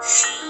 心。